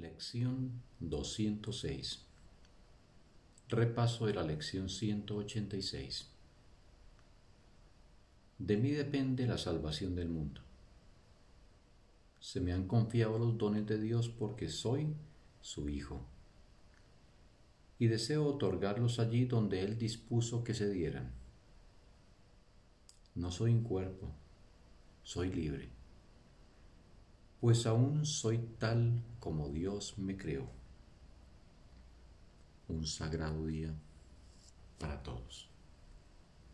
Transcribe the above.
Lección 206 Repaso de la lección 186 De mí depende la salvación del mundo. Se me han confiado los dones de Dios porque soy su Hijo. Y deseo otorgarlos allí donde Él dispuso que se dieran. No soy un cuerpo, soy libre pues aún soy tal como Dios me creó. Un sagrado día.